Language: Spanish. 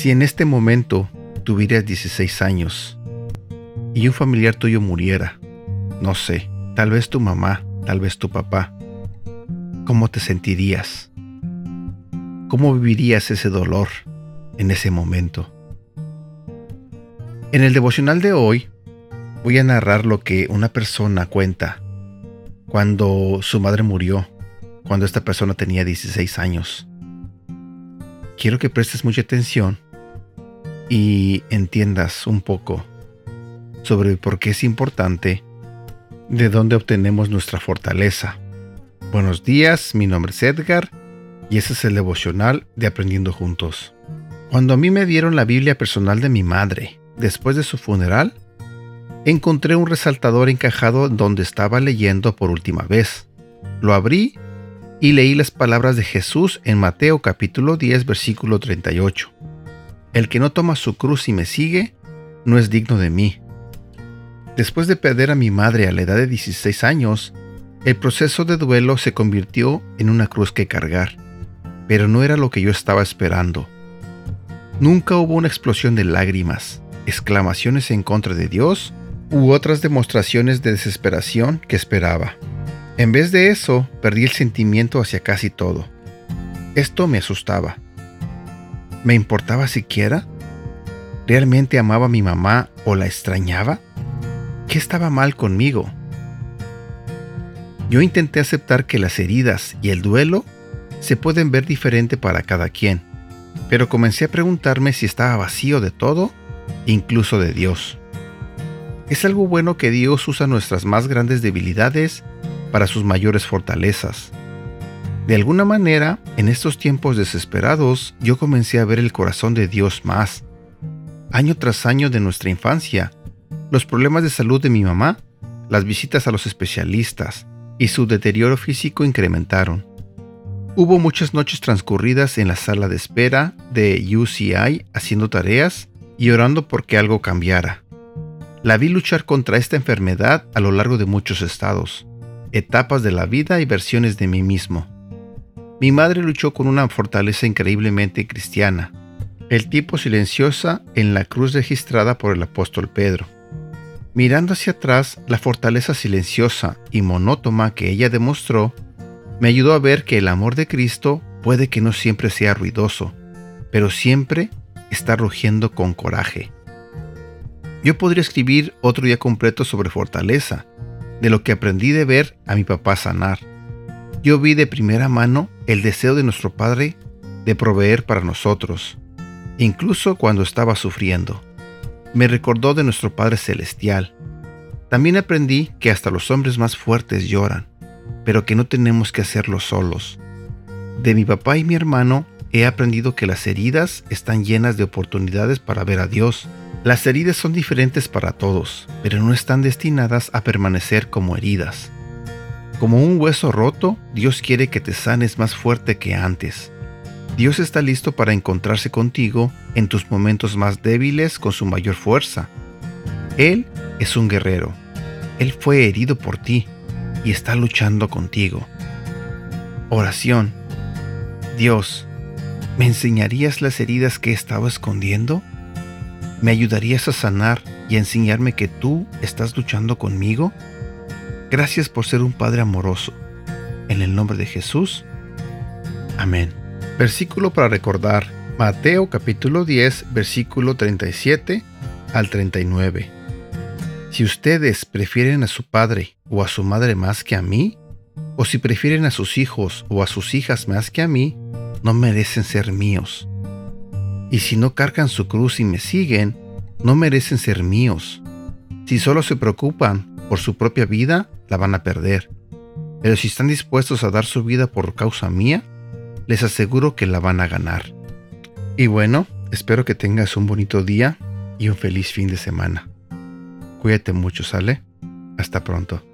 Si en este momento tuvieras 16 años y un familiar tuyo muriera, no sé, tal vez tu mamá, tal vez tu papá, ¿cómo te sentirías? ¿Cómo vivirías ese dolor en ese momento? En el devocional de hoy voy a narrar lo que una persona cuenta cuando su madre murió, cuando esta persona tenía 16 años. Quiero que prestes mucha atención y entiendas un poco sobre por qué es importante de dónde obtenemos nuestra fortaleza. Buenos días, mi nombre es Edgar y ese es el devocional de Aprendiendo Juntos. Cuando a mí me dieron la Biblia personal de mi madre, después de su funeral, encontré un resaltador encajado donde estaba leyendo por última vez. Lo abrí y leí las palabras de Jesús en Mateo capítulo 10 versículo 38. El que no toma su cruz y me sigue, no es digno de mí. Después de perder a mi madre a la edad de 16 años, el proceso de duelo se convirtió en una cruz que cargar, pero no era lo que yo estaba esperando. Nunca hubo una explosión de lágrimas, exclamaciones en contra de Dios u otras demostraciones de desesperación que esperaba. En vez de eso, perdí el sentimiento hacia casi todo. Esto me asustaba. ¿Me importaba siquiera? ¿Realmente amaba a mi mamá o la extrañaba? ¿Qué estaba mal conmigo? Yo intenté aceptar que las heridas y el duelo se pueden ver diferente para cada quien, pero comencé a preguntarme si estaba vacío de todo, incluso de Dios. Es algo bueno que Dios usa nuestras más grandes debilidades para sus mayores fortalezas. De alguna manera, en estos tiempos desesperados, yo comencé a ver el corazón de Dios más. Año tras año de nuestra infancia, los problemas de salud de mi mamá, las visitas a los especialistas y su deterioro físico incrementaron. Hubo muchas noches transcurridas en la sala de espera de UCI haciendo tareas y orando porque algo cambiara. La vi luchar contra esta enfermedad a lo largo de muchos estados, etapas de la vida y versiones de mí mismo. Mi madre luchó con una fortaleza increíblemente cristiana, el tipo silenciosa en la cruz registrada por el apóstol Pedro. Mirando hacia atrás, la fortaleza silenciosa y monótona que ella demostró me ayudó a ver que el amor de Cristo puede que no siempre sea ruidoso, pero siempre está rugiendo con coraje. Yo podría escribir otro día completo sobre fortaleza, de lo que aprendí de ver a mi papá sanar. Yo vi de primera mano el deseo de nuestro Padre de proveer para nosotros, incluso cuando estaba sufriendo me recordó de nuestro Padre Celestial. También aprendí que hasta los hombres más fuertes lloran, pero que no tenemos que hacerlo solos. De mi papá y mi hermano he aprendido que las heridas están llenas de oportunidades para ver a Dios. Las heridas son diferentes para todos, pero no están destinadas a permanecer como heridas. Como un hueso roto, Dios quiere que te sanes más fuerte que antes. Dios está listo para encontrarse contigo en tus momentos más débiles con su mayor fuerza. Él es un guerrero. Él fue herido por ti y está luchando contigo. Oración. Dios, ¿me enseñarías las heridas que he estado escondiendo? ¿Me ayudarías a sanar y a enseñarme que tú estás luchando conmigo? Gracias por ser un Padre amoroso. En el nombre de Jesús. Amén. Versículo para recordar. Mateo capítulo 10, versículo 37 al 39. Si ustedes prefieren a su padre o a su madre más que a mí, o si prefieren a sus hijos o a sus hijas más que a mí, no merecen ser míos. Y si no cargan su cruz y me siguen, no merecen ser míos. Si solo se preocupan por su propia vida, la van a perder. Pero si están dispuestos a dar su vida por causa mía, les aseguro que la van a ganar. Y bueno, espero que tengas un bonito día y un feliz fin de semana. Cuídate mucho, ¿sale? Hasta pronto.